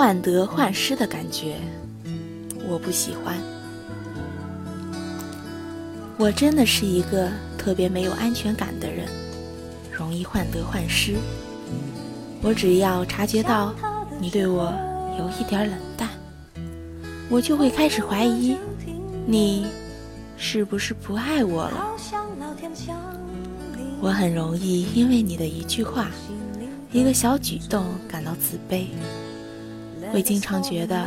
患得患失的感觉，我不喜欢。我真的是一个特别没有安全感的人，容易患得患失。我只要察觉到你对我有一点冷淡，我就会开始怀疑你是不是不爱我了。我很容易因为你的一句话、一个小举动感到自卑，会经常觉得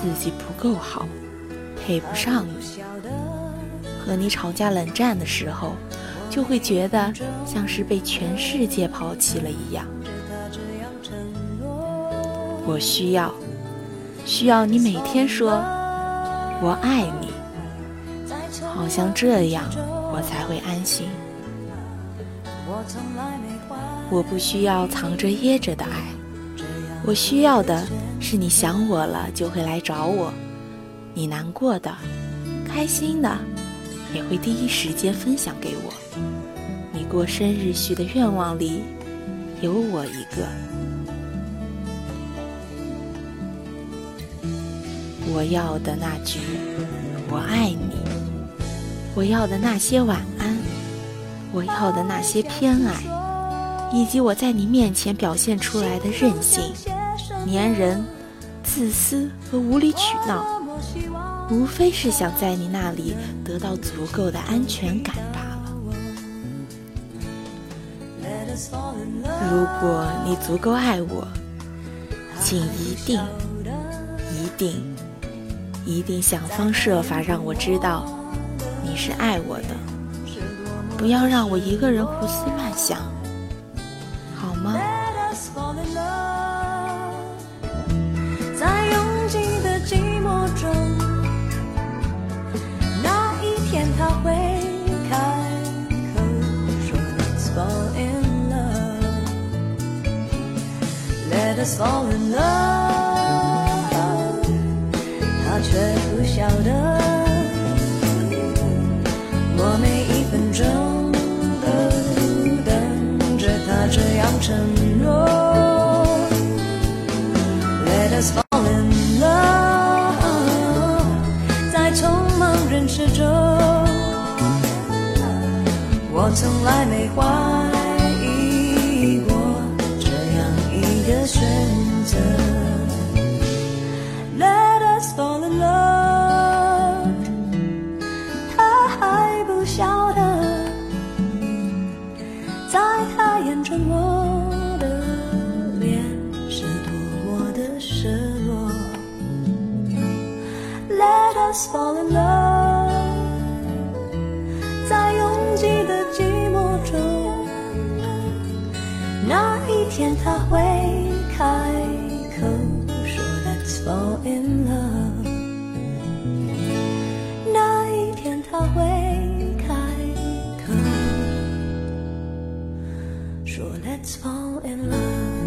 自己不够好，配不上你。和你吵架冷战的时候，就会觉得像是被全世界抛弃了一样。我需要，需要你每天说“我爱你”，好像这样我才会安心。我不需要藏着掖着的爱，我需要的是你想我了就会来找我，你难过的、开心的。也会第一时间分享给我。你过生日许的愿望里有我一个。我要的那句“我爱你”，我要的那些晚安，我要的那些偏爱，以及我在你面前表现出来的任性、粘人、自私和无理取闹。无非是想在你那里得到足够的安全感罢了。如果你足够爱我，请一定、一定、一定想方设法让我知道你是爱我的，不要让我一个人胡思乱想，？fall in love，他却不晓得，我每一分钟都等着他这样承诺。Let us fall in love，在匆忙人世中，我从来没怀。Us fall in love，在拥挤的寂寞中，那一天他会。开口说 Let's fall in love，那一天他会开口说 Let's fall in love。